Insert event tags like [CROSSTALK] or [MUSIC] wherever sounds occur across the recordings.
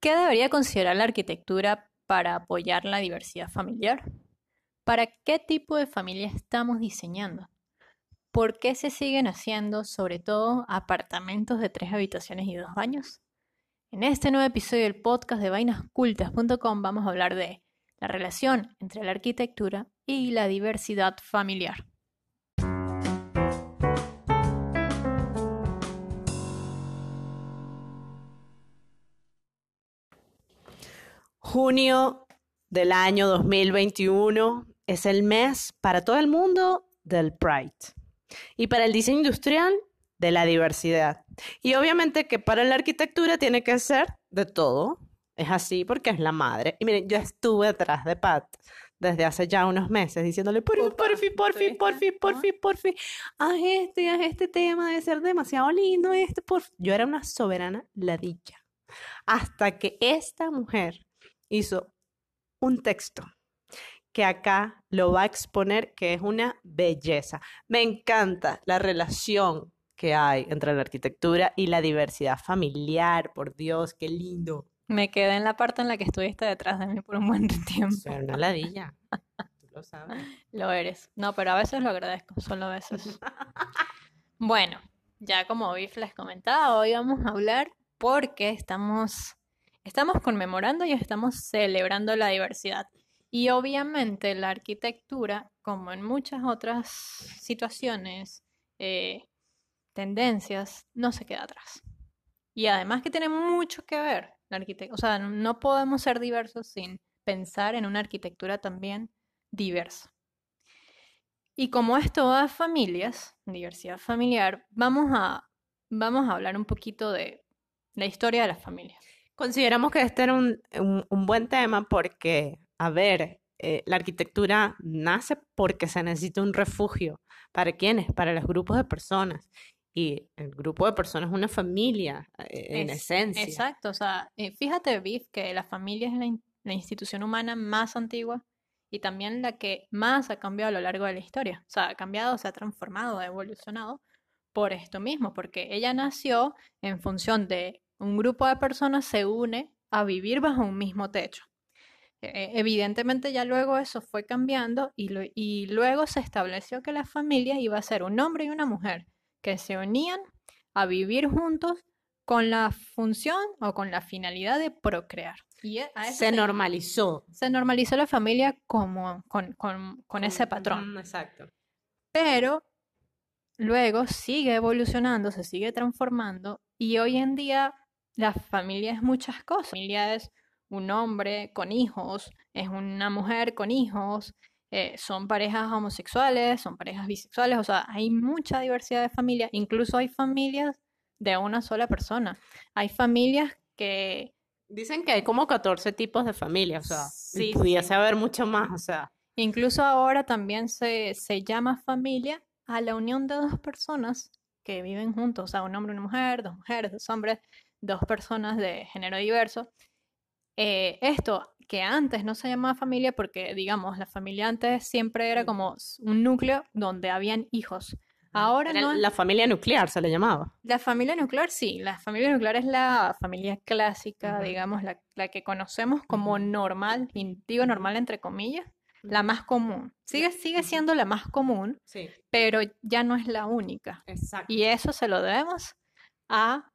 ¿Qué debería considerar la arquitectura para apoyar la diversidad familiar? ¿Para qué tipo de familia estamos diseñando? ¿Por qué se siguen haciendo, sobre todo, apartamentos de tres habitaciones y dos baños? En este nuevo episodio del podcast de vainascultas.com vamos a hablar de la relación entre la arquitectura y la diversidad familiar. Junio del año 2021 es el mes para todo el mundo del Pride y para el diseño industrial de la diversidad. Y obviamente que para la arquitectura tiene que ser de todo. Es así porque es la madre. Y miren, yo estuve atrás de Pat desde hace ya unos meses diciéndole, por, porfi, porfi, porfi, porfi, porfi, haz este, haz este tema de ser demasiado lindo, este, por Yo era una soberana ladilla. Hasta que esta mujer hizo un texto que acá lo va a exponer, que es una belleza. Me encanta la relación que hay entre la arquitectura y la diversidad familiar. Por Dios, qué lindo. Me quedé en la parte en la que estuviste detrás de mí por un buen tiempo. Soy una ladilla. Tú lo sabes. [LAUGHS] Lo eres. No, pero a veces lo agradezco, solo a veces. [LAUGHS] bueno, ya como Biff les comentaba, hoy vamos a hablar porque estamos Estamos conmemorando y estamos celebrando la diversidad. Y obviamente la arquitectura, como en muchas otras situaciones, eh, tendencias, no se queda atrás. Y además que tiene mucho que ver la arquitectura. O sea, no podemos ser diversos sin pensar en una arquitectura también diversa. Y como esto va a familias, diversidad familiar, vamos a, vamos a hablar un poquito de la historia de las familias. Consideramos que este era un, buen tema porque, a ver, eh, la arquitectura nace porque se necesita un refugio. ¿Para quiénes? Para los grupos de personas. Y el grupo de personas es una familia, eh, en esencia. Exacto, o sea, eh, fíjate, Biff, que la familia es la, la, institución humana más antigua y también la que más ha cambiado a lo largo de la historia. O sea, ha cambiado, se ha transformado, ha evolucionado por esto mismo, porque ella nació en función de un grupo de personas se une a vivir bajo un mismo techo. E, e, evidentemente ya luego eso fue cambiando y, y luego se estableció que la familia iba a ser un hombre y una mujer que se unían a vivir juntos con la función o con la finalidad de procrear. Y e, se, normalizó. Se normalizó la familia como con, con ese patrón. exacto. Pero luego sigue evolucionando, se sigue transformando y hoy en día la familia es muchas cosas. La familia es un hombre con hijos, es una mujer con hijos, eh, son parejas homosexuales, son parejas bisexuales, o sea, hay mucha diversidad de familias, incluso hay familias de una sola persona. Hay familias que... Dicen que hay como 14 tipos de familias, o sea, sí, pudiese haber mucho más, o sea. Incluso ahora también se, se llama familia a la unión de dos personas que viven juntos, o sea, un hombre y una mujer, dos mujeres, dos hombres, dos personas de género diverso. Eh, esto que antes no se llamaba familia porque, digamos, la familia antes siempre era como un núcleo donde habían hijos. Ahora no. La familia nuclear se le llamaba. La familia nuclear, sí. La familia nuclear es la familia clásica, digamos, la, la, que conocemos como normal, digo normal entre comillas, la más común. Sigue, sigue siendo la más común, sí. pero ya no es la única. Exacto. Y eso se lo debemos a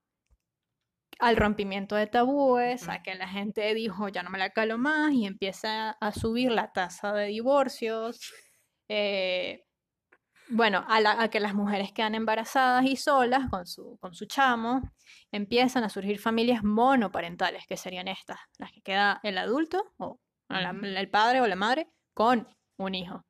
al rompimiento de tabúes, a que la gente dijo ya no me la calo más y empieza a subir la tasa de divorcios. Eh, bueno, a, que las mujeres quedan embarazadas y solas con su, con su chamo, empiezan a surgir familias monoparentales, que serían estas, las que queda el adulto, o el padre o la madre, con un hijo.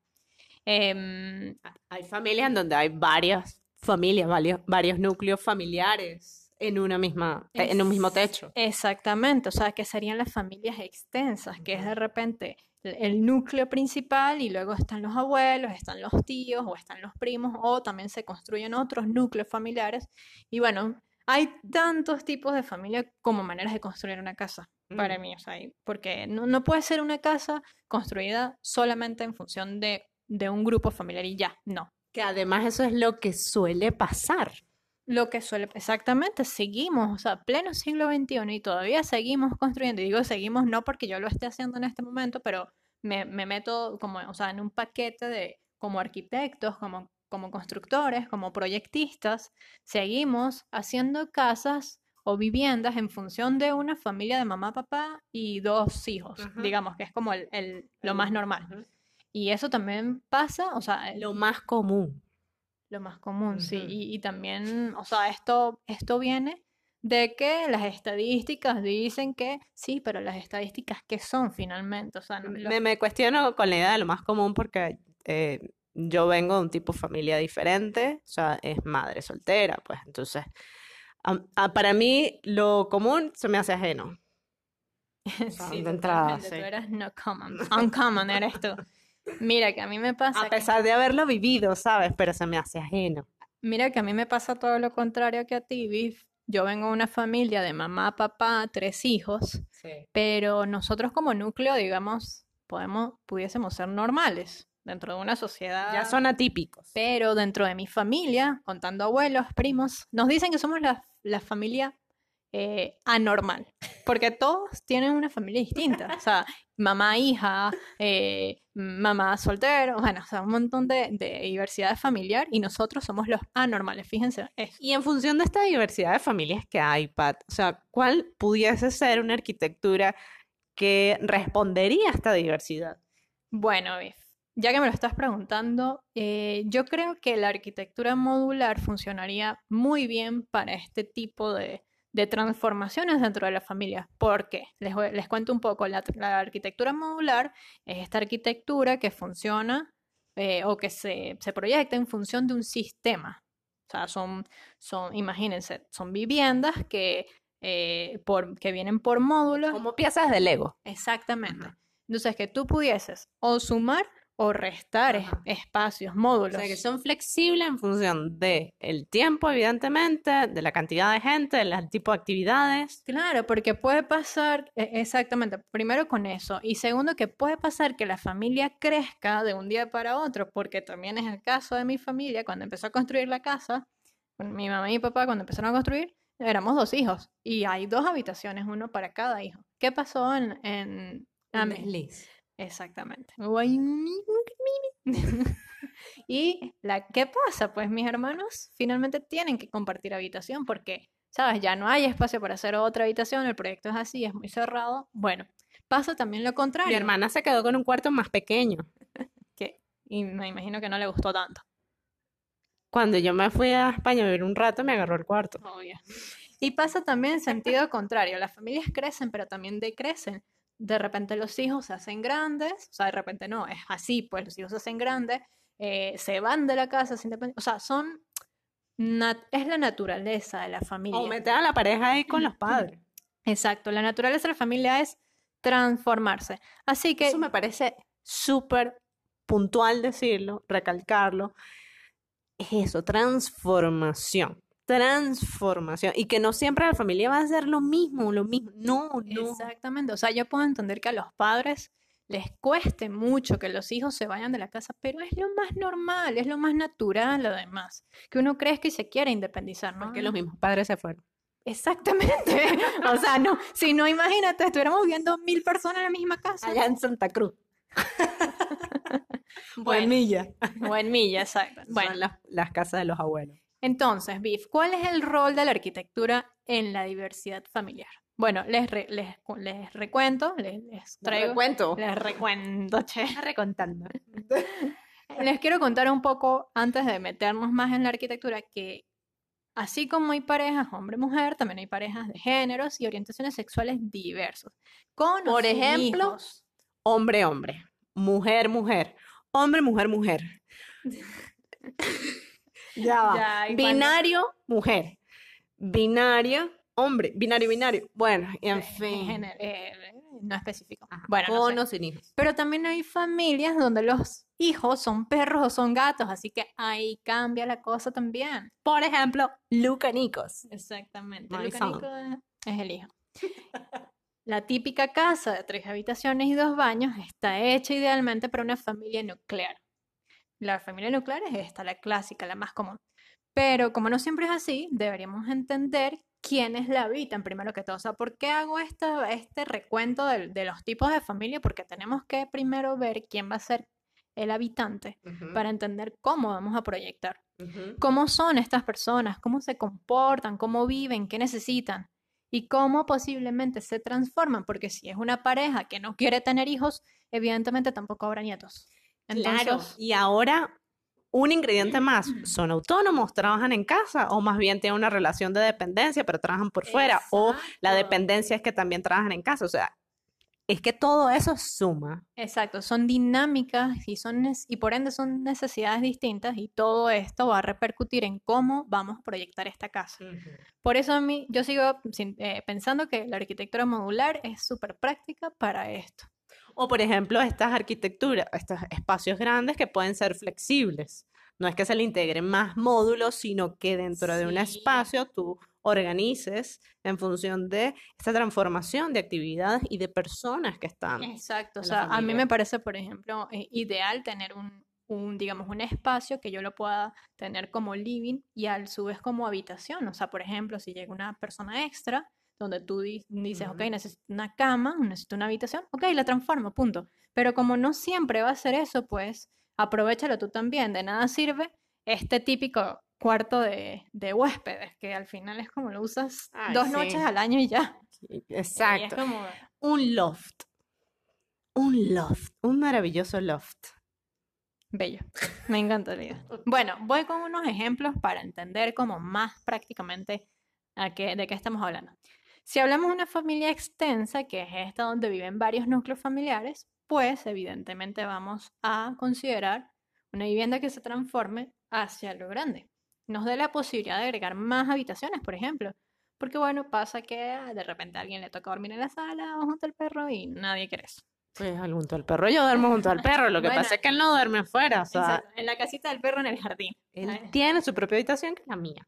Em, hay familias en donde hay varias familias, varios, varios núcleos familiares en una misma, en un mismo techo. Exactamente, o sea, que serían las familias extensas, que es de repente el núcleo principal y luego están los abuelos, están los tíos o están los primos o también se construyen otros núcleos familiares. Y bueno, hay tantos tipos de familia como maneras de construir una casa para mm. mí, o sea, porque no, no, puede ser una casa construida solamente en función de, de un grupo familiar y ya, no. Que además eso es lo que suele pasar lo que suele, exactamente, seguimos, o sea, pleno siglo XXI y todavía seguimos construyendo. Y digo seguimos no porque yo lo esté haciendo en este momento, pero me, me meto como, o sea, en un paquete de como arquitectos, como, como constructores, como proyectistas, seguimos haciendo casas o viviendas en función de una familia de mamá, papá y dos hijos, Ajá. digamos, que es como el, el- lo más normal. Y eso también pasa, o sea, Lo más común. Lo más común, sí. Ujú. Y, y también, o sea, esto, esto viene de que las estadísticas dicen que sí, pero las estadísticas, ¿qué son finalmente? O sea, no- lo- Me, me cuestiono con la idea de lo más común porque eh, yo vengo de un tipo de familia diferente, o sea, es madre soltera, pues entonces, am- a- para mí lo común se me hace ajeno. [LAUGHS] sea, sí, de entrada, sí. tú eres no common, [LAUGHS] uncommon eres tú. Mira que a mí me pasa, A que- pesar de haberlo vivido, ¿sabes? Pero se me hace ajeno. mira que a mí me pasa todo lo contrario que a ti, Viv. Yo vengo de una familia de mamá, papá, tres hijos, pero nosotros como núcleo, digamos, podemos, pudiésemos ser normales dentro de una sociedad. Ya son atípicos. Pero dentro de mi familia, contando abuelos, primos, nos dicen que somos la, la familia eh, anormal, porque todos tienen una familia distinta. O sea, [LAUGHS] mamá, hija, eh, mamá soltero, bueno, o sea, un montón de, de diversidad familiar y nosotros somos los anormales, fíjense. eso. Y en función de esta diversidad de familias que hay, Pat, o sea, ¿cuál pudiese ser una arquitectura que respondería a esta diversidad? Bueno, ya que me lo estás preguntando, eh, yo creo que la arquitectura modular funcionaría muy bien para este tipo de, de transformaciones dentro de la familia. ¿Por qué? Les, cuento un poco. La, la arquitectura modular es esta arquitectura que funciona eh, o que se, se proyecta en función de un sistema. O sea, son, son imagínense, son viviendas que, eh, por, que vienen por módulos Como piezas de Lego. Exactamente. Ajá. Entonces, que tú pudieses o sumar o restar Ajá. espacios, O módulos. sea, que son flexibles en función de el tiempo, evidentemente, de la cantidad de gente, del tipo de actividades. Claro, porque puede pasar, e- exactamente, primero con eso, y segundo que puede pasar que la familia crezca de un día para otro, porque también es el caso de mi familia, cuando empezó a construir la casa, mi mamá y mi papá cuando empezaron a construir, éramos dos hijos, y hay dos habitaciones, uno para cada hijo. ¿Qué pasó en... en? Exactamente. [LAUGHS] Y la ¿qué pasa? Pues mis hermanos finalmente tienen que compartir habitación porque, ¿sabes? Ya no hay espacio para hacer otra habitación, el proyecto es así, es muy cerrado. Bueno, pasa también lo contrario. Mi hermana se quedó con un cuarto más pequeño. [LAUGHS] que, y me imagino que no le gustó tanto. Cuando yo me fui a España a vivir un rato, me agarró el cuarto. Obvio. Y pasa también en sentido contrario. Las familias crecen, pero también decrecen. De repente los hijos se hacen grandes, o sea, de repente no, es así, pues los hijos se hacen grandes, eh, se van de la casa, se o sea, son, es la naturaleza de la familia. O meter a la pareja ahí con los [CLEARS THROAT] padres. Exacto, la naturaleza de la familia es transformarse. Así que Eso me parece súper puntual decirlo, recalcarlo. Es eso, transformación. Transformación. Y que no siempre la familia va a hacer lo mismo, lo mismo. No, no. Exactamente, o sea, yo puedo entender que a los padres les cueste mucho que los hijos se vayan de la casa, pero es lo más normal, es lo más natural además, que uno crezca y se quiere independizar, ¿no? Porque los mismos padres se fueron. Exactamente, [LAUGHS] o sea, no, si no, imagínate, estuviéramos viviendo mil personas en la misma casa. Allá en Santa Cruz. [LAUGHS] Bueno, Milla. o en Milla, exacto. Bueno, Son las, las casas de los abuelos. Entonces, Biff, ¿cuál es el rol de la arquitectura en la diversidad familiar? Bueno, les, re- les, les recuento, les, les traigo, cuento. les recuento, che. recontando. [LAUGHS] Les quiero contar un poco, antes de meternos más en la arquitectura, que así como hay parejas hombre-mujer, también hay parejas de géneros y orientaciones sexuales diversos. Con Por ejemplo, hijos. Hombre, hombre. [LAUGHS] ya va. Ya, y cuando- Binario, mujer. Binario, hombre. Binario, binario. Bueno, y en Eh, fin. género, eh, no específico. Ajá, Bueno, no sé. con o sin hijos. Pero también hay familias donde los hijos son perros o son gatos, así que ahí cambia la cosa también. Por ejemplo, Luca Nicos. Exactamente. My Luca son. Es el hijo. [LAUGHS] La típica casa de tres habitaciones y dos baños está hecha idealmente para una familia nuclear. La familia nuclear es esta, la clásica, la más común. Pero como no siempre es así, deberíamos entender quiénes la habitan primero que todo. O sea, ¿por qué hago esta, este recuento de, de los tipos de familia? Porque tenemos que primero ver quién va a ser el habitante para entender cómo vamos a proyectar. ¿Cómo son estas personas? ¿Cómo se comportan? ¿Cómo viven? ¿Qué necesitan? Y cómo posiblemente se transforman, porque si es una pareja que no quiere tener hijos, evidentemente tampoco habrá nietos. Claro, y ahora un ingrediente más, [CLEARS THROAT] ¿son autónomos, trabajan en casa o más bien tienen una relación de dependencia pero trabajan por fuera o la dependencia es que también trabajan en casa? O sea, es que todo eso suma. Exacto, son dinámicas y, son, y por ende son necesidades distintas y todo esto va a repercutir en cómo vamos a proyectar esta casa. Por eso a mí, yo sigo eh, pensando que la arquitectura modular es súper práctica para esto. O por ejemplo, estas arquitecturas, estos espacios grandes que pueden ser flexibles. No es que se le integren más módulos, sino que dentro de un espacio tú organices en función de esta transformación de actividades y de personas que están. Exacto, o sea, a mí me parece, por ejemplo, eh, ideal tener un, un, digamos, un espacio que yo lo pueda tener como living y a su vez como habitación. O sea, por ejemplo, si llega una persona extra, donde tú di- dices, ok, Ujú. necesito una cama, necesito una habitación, ok, la transformo, punto. Pero como no siempre va a ser eso, pues aprovechalo tú también. De nada sirve este típico cuarto de, de huéspedes, que al final es como lo usas Ay, dos sí. noches al año y ya. Exacto. como... Un loft. Un loft. Un maravilloso loft. Bello, me encanta la idea. Bueno, voy con unos ejemplos para entender como más prácticamente a qué, de qué estamos hablando. Si hablamos de una familia extensa, que es esta donde viven varios núcleos familiares, pues evidentemente vamos a considerar una vivienda que se transforme hacia lo grande. Nos dé la posibilidad de agregar más habitaciones, por ejemplo. Porque bueno, pasa que de repente a alguien le toca dormir en la sala o junto al perro y nadie quiere eso. Pues junto al perro, yo duermo junto al perro. Lo que Bueno. pasa es que él no duerme afuera. O sea, en la casita del perro en el jardín. él tiene su propia habitación que es la mía.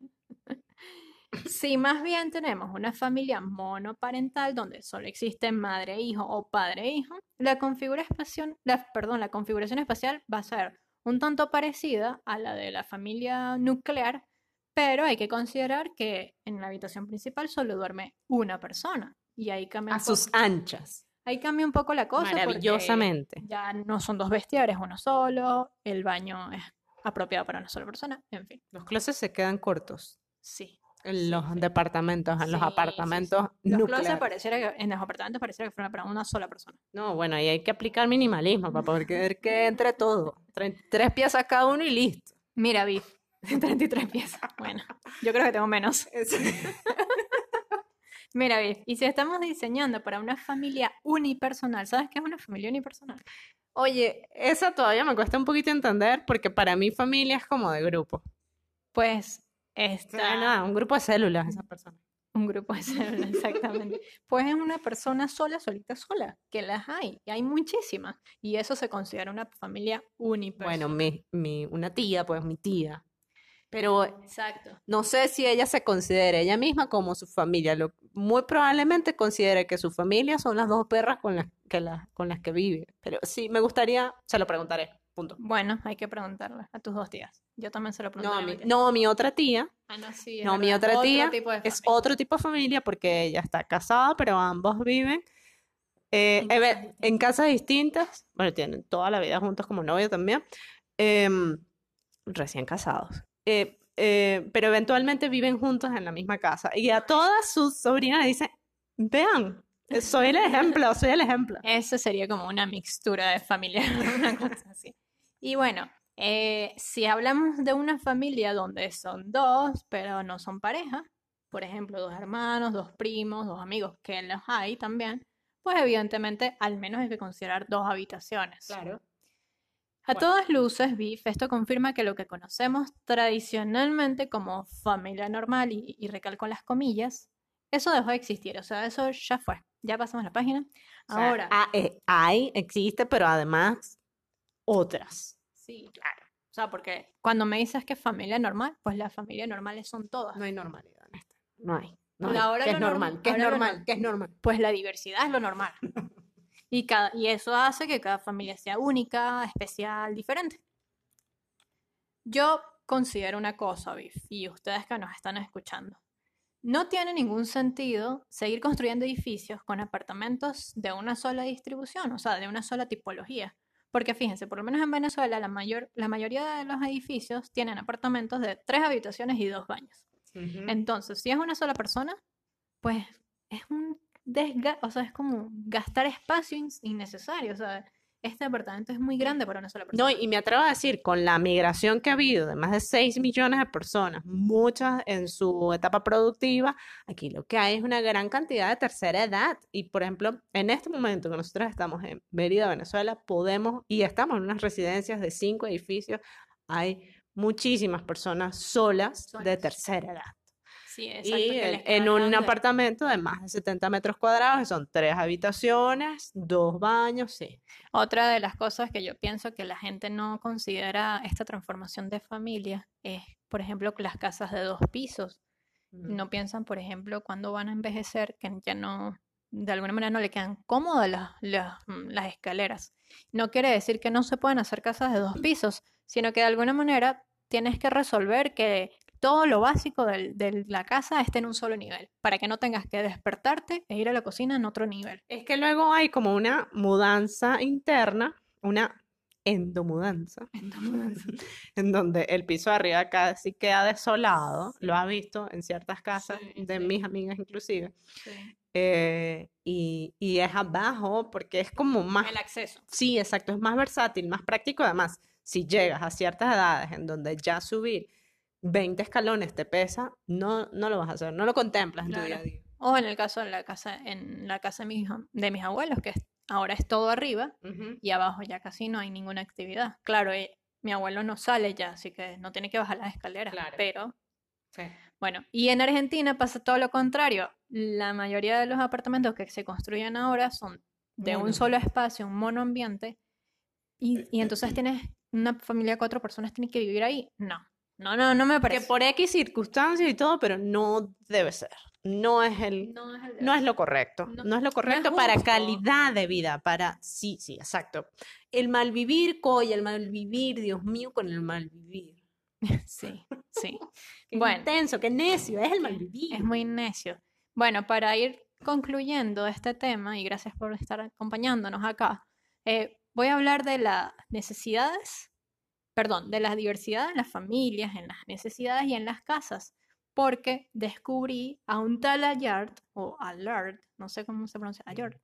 Si más bien tenemos una familia monoparental donde solo existe madre e hijo o padre e hijo, la configuración, la, perdón, la configuración espacial va a ser un tanto parecida a la de la familia nuclear, pero hay que considerar que en la habitación principal solo duerme una persona y ahí cambia A sus anchas. ahí cambia un poco la cosa Maravillosamente. ya no son dos vestidores, uno solo, el baño es apropiado para una sola persona, en fin, Los closets se quedan cortos sí. En los sí. departamentos, en los sí, apartamentos Los closets pareciera que, en los apartamentos pareciera que fuera para una sola persona. No, bueno, ahí hay que aplicar minimalismo para poder que, [LAUGHS] que entre todo. Tre- Tres piezas cada uno y listo. Mira, Biff, 33 [LAUGHS] piezas. Bueno, yo creo que tengo menos. [LAUGHS] Mira, Biff, y si estamos diseñando para una familia unipersonal, ¿sabes qué es una familia unipersonal? Oye, esa todavía me cuesta un poquito entender porque para mí familia es como de grupo. Pues Nada, un grupo de células esa persona. un grupo de células, exactamente. Pues es una persona sola, solita, sola, que las hay, y hay muchísimas. Y eso se considera una familia unipersonal. Bueno, mi, mi, una tía, pues mi tía. Pero exacto. no sé si ella se considera ella misma como su familia. Lo, muy probablemente considere que su familia son las dos perras con las que, la- con las que vive. Pero sí, me gustaría, se lo preguntaré. Punto. Bueno, hay que preguntarle a tus dos tías. Yo también se lo No, preguntaré a mi, mi tía. no, mi otra tía, Ah, no, sí, no, mi otra tía es otro tipo de familia porque ella está casada, pero ambos viven eh, En eve- casas en casas distintas. Bueno, tienen toda la vida juntos como novio también. em, recién casados. Eh, eh, pero eventualmente viven juntos en la misma casa. Y a todas sus sobrinas le dicen, vean, eh, soy el ejemplo, soy el ejemplo. [LAUGHS] Ese sería como una mixtura de familia, [LAUGHS] una cosa así. Y bueno, eh, si hablamos de una familia donde son dos, pero no son pareja, por ejemplo, dos hermanos, dos primos, dos amigos, que los hay también, pues evidentemente al menos hay que considerar dos habitaciones. Claro. A Bueno. todas luces, BIF, esto confirma que lo que conocemos tradicionalmente como familia normal, y, y recalco las comillas, eso dejó de existir, o sea, eso ya fue, ya pasamos la página. O sea, Ahora, ah, eh, hay, existe, pero además otras. sí, claro. O sea, porque cuando me dices que familia normal, pues las familias normales son todas. No hay normalidad en esto. No hay. No Pero hay. ahora ¿Qué es norm- normal? ¿Qué es normal? norm- ¿Qué es normal? Pues la diversidad es lo normal. [LAUGHS] Y, cada, y eso hace que cada familia sea única, especial, diferente. Yo considero una cosa, Biff, y ustedes que nos están escuchando. No tiene ningún sentido seguir construyendo edificios con apartamentos de una sola distribución, o sea, de una sola tipología. Porque fíjense, por lo menos en Venezuela, la, mayor, la mayoría de los edificios tienen apartamentos de tres habitaciones y dos baños. Entonces, si es una sola persona, pues es un desgaste, o sea, es como gastar espacio innecesario, o sea, este departamento es muy grande para una sola persona. No, y me atrevo a decir, con la migración que ha habido de más de 6 millones de personas, muchas en su etapa productiva, aquí lo que hay es una gran cantidad de tercera edad. Y, por ejemplo, en este momento que nosotros estamos en Mérida, Venezuela, podemos, y estamos en unas residencias de cinco edificios, hay muchísimas personas solas. de tercera edad. Sí, y en, un apartamento de más de 70 metros cuadrados, que son tres habitaciones, dos baños, sí. Otra de las cosas que yo pienso que la gente no considera esta transformación de familia es, por ejemplo, las casas de dos pisos. No piensan, por ejemplo, cuando van a envejecer, que ya no, de alguna manera no le quedan cómodas las, las, mm, las escaleras. No quiere decir que no se puedan hacer casas de dos pisos, sino que de alguna manera tienes que resolver que todo lo básico de la casa esté en un solo nivel, para que no tengas que despertarte e ir a la cocina en otro nivel. Es que luego hay como una mudanza interna, una endomudanza, [LAUGHS] en donde el piso de arriba casi queda desolado, lo ha visto en ciertas casas de mis amigas inclusive, eh, y, y, es abajo porque es como más... El acceso. Sí, exacto, es más versátil, más práctico además. Si llegas a ciertas edades en donde ya subir 20 escalones te pesa, no, no lo vas a hacer, no lo contemplas en tu día a día. O en el caso de la casa, en la casa de, mis, de mis abuelos, que ahora es todo arriba y abajo ya casi no hay ninguna actividad. Claro, eh, mi abuelo no sale ya, así que no tiene que bajar las escaleras, pero... Bueno, y en Argentina pasa todo lo contrario. La mayoría de los apartamentos que se construyen ahora son de un solo espacio, un monoambiente, y, y entonces tienes una familia de cuatro personas, tiene que vivir ahí. No, no, no, no me parece. Que por X circunstancias y todo, pero no debe ser. No es el, no es, lo correcto. No, es lo correcto para calidad de vida, para sí, sí, exacto. El malvivir, coy, el malvivir, Dios mío, con el malvivir. [LAUGHS] Sí, sí. [LAUGHS] qué bueno, intenso, qué necio, es el malvivir. Es muy necio. Bueno, para ir concluyendo este tema, y gracias por estar acompañándonos acá, eh, voy a hablar de las necesidades perdón, de la diversidad en las familias, en las necesidades y en las casas, porque descubrí a un tal Allard, o Allard, no sé cómo se pronuncia, Allard.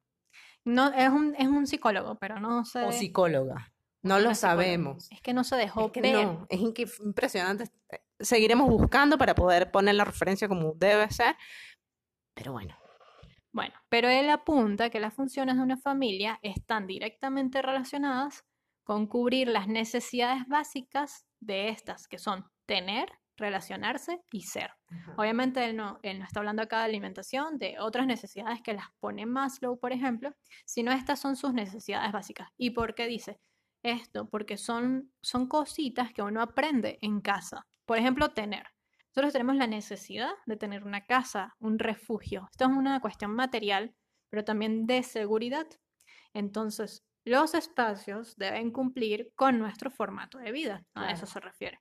No, es un, es un psicólogo, pero no sé. O psicóloga. No lo sabemos. Es que no se dejó es No, es impresionante. Seguiremos buscando para poder poner la referencia como debe ser. Pero bueno. Bueno, pero él apunta que las funciones de una familia están directamente relacionadas con cubrir las necesidades básicas de estas, que son tener, relacionarse y ser. Obviamente él no, él no está hablando acá de alimentación, de otras necesidades que las pone Maslow, por ejemplo, sino estas son sus necesidades básicas. ¿Y por qué dice esto? Porque son, son cositas que uno aprende en casa. Por ejemplo, tener. Nosotros tenemos la necesidad de tener una casa, un refugio. Esto es una cuestión material, pero también de seguridad. Entonces, los espacios deben cumplir con nuestro formato de vida, a eso se refiere.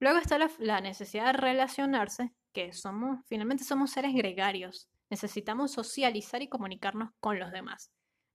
Luego está la, necesidad de relacionarse, que somos, finalmente somos seres gregarios, necesitamos socializar y comunicarnos con los demás.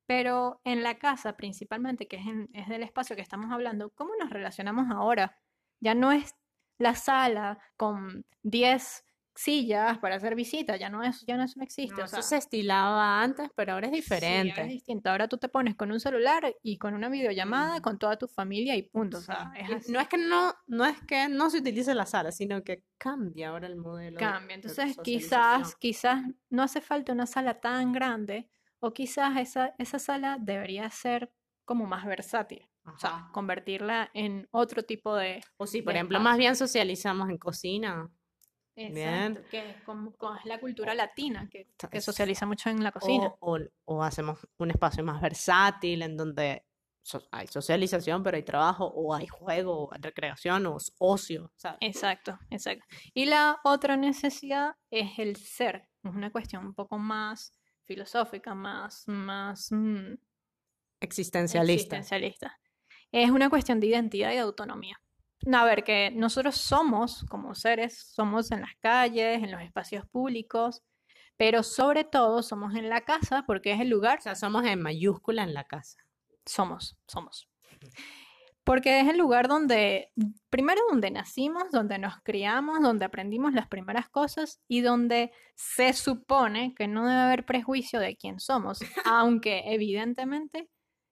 Pero en la casa, principalmente, que es, es del espacio que estamos hablando, ¿cómo nos relacionamos ahora? Ya no es la sala con 10 sillas para hacer visitas, ya no es, ya no, eso no existe. eso se estilaba antes, pero ahora es diferente. ahora es distinto. Ahora tú te pones con un celular y con una videollamada con toda tu familia y punto. O sea, no es que no, no es que no se utilice la sala, sino que cambia ahora el modelo. Cambia. Entonces, quizás, quizás no hace falta una sala tan grande, o quizás esa, esa sala debería ser como más versátil. O sea, convertirla en otro tipo de. O si, por ejemplo, más bien socializamos en cocina. Exacto, que es, como, es la cultura latina, que, que, socializa mucho en la cocina. O, o, hacemos un espacio más versátil en donde hay socialización, pero hay trabajo, o hay juego, o hay recreación, o ocio. Exacto, exacto. Y la otra necesidad es el ser. Es una cuestión un poco más filosófica, más, más existencialista. existencialista. Es una cuestión de identidad y de autonomía. No, a ver, que nosotros somos, como seres, somos en las calles, en los espacios públicos, pero sobre todo somos en la casa porque es el lugar, O sea, somos en mayúscula en la casa. somos, somos. Porque es el lugar donde, primero donde nacimos, donde nos criamos, donde aprendimos las primeras cosas y donde se supone que no debe haber prejuicio de quién somos, [LAUGHS] aunque evidentemente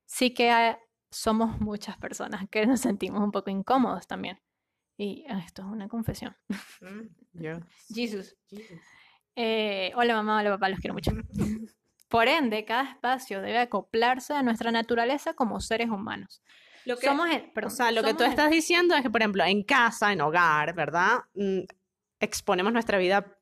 sí que hay- somos muchas personas que nos sentimos un poco incómodos también. Y ah, esto es una confesión. Jesus. Eh, hola mamá, hola papá, los quiero mucho. [LAUGHS] Por ende, cada espacio debe acoplarse a nuestra naturaleza como seres humanos. Lo que, Somos el, o perdón, sea, lo que tú el- estás diciendo es que, por ejemplo, en casa, en hogar, ¿verdad? Mm, exponemos nuestra vida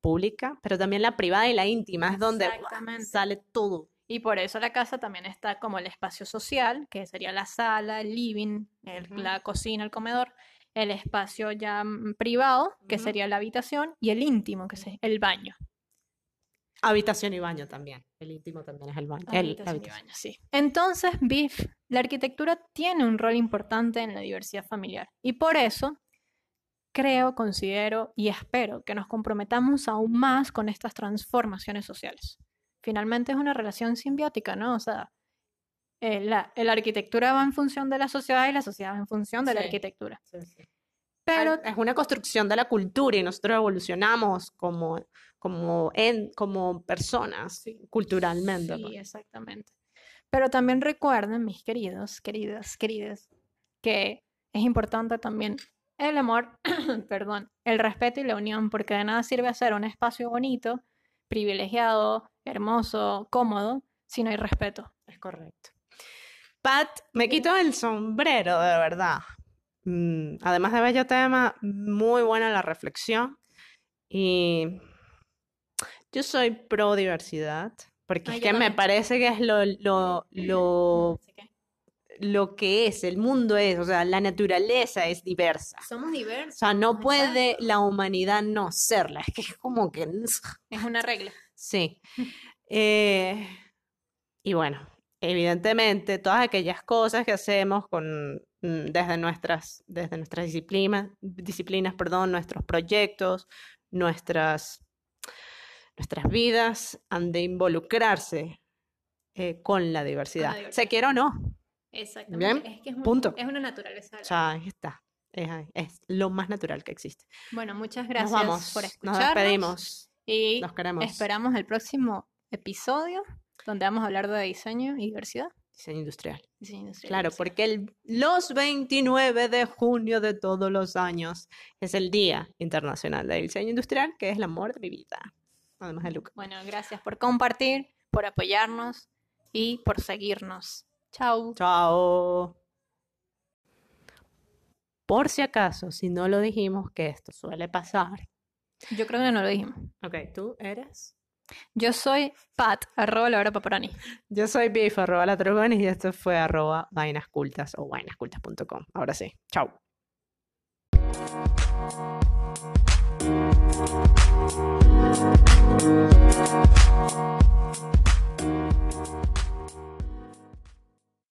pública, pero también la privada y la íntima, es donde. Exactamente. sale todo. Y por eso la casa también está como el espacio social, que sería la sala, el living, el- la cocina, el comedor, el espacio ya mm, privado, que sería la habitación, y el íntimo, que es el baño. Habitación y baño también. El íntimo también es el baño. el- Habitación y baño, sí. Entonces, Biff, la arquitectura tiene un rol importante en la diversidad familiar. Y por eso creo, considero y espero que nos comprometamos aún más con estas transformaciones sociales. Finalmente es una relación simbiótica, ¿no? O sea, eh, la, la arquitectura va en función de la sociedad y la sociedad va en función de la arquitectura. Sí, sí. Pero es una construcción de la cultura y nosotros evolucionamos como, como, en, como personas culturalmente. ¿no? Sí, exactamente. Pero también recuerden, mis queridos, queridas, queridas, que es importante también el amor, [CLEARS THROAT] perdón, el respeto y la unión, porque de nada sirve hacer un espacio bonito, privilegiado, hermoso, cómodo, si no hay respeto. Es correcto. Pat, me quito el sombrero, de verdad. Mm, además de bello tema, muy buena la reflexión. Y yo soy pro diversidad, porque Ay, es que me parece que es lo, lo, lo que es, el mundo es, o sea, la naturaleza es diversa. somos O diversos. sea, no Exacto. puede la humanidad no serla. [LAUGHS] Es que es como que... Es una regla. Sí. Eh, y bueno, evidentemente, todas aquellas cosas que hacemos con, mm, desde nuestras, desde nuestras disciplinas, disciplinas, perdón, nuestros proyectos, nuestras, nuestras vidas han de involucrarse eh, con la diversidad. Se diversidad. quiera o no. Exactamente. Bien, Es que es, un- punto. es una naturaleza. O sea, ahí está. Es, es lo más natural que existe. Bueno, muchas Nos gracias vamos, por nos escucharnos. despedimos, Y nos queremos. esperamos el próximo episodio donde vamos a hablar de diseño y diversidad. Diseño industrial. Diseño industrial Claro, diversidad. porque el, los 29 de junio de todos los años es el Día Internacional de Diseño Industrial, que es el amor de mi vida. Además de Luca. Bueno, gracias por compartir, por apoyarnos y por seguirnos. Chao. Chao. Por si acaso, si no lo dijimos, que esto suele pasar. Yo creo que no lo dijimos. Ok, ¿tú eres? Yo soy Pat, arroba Laura Paparani. Yo soy Biff, arroba la Trogones, y esto fue arroba vainas cultas o vainascultas.com. Ahora sí, chao.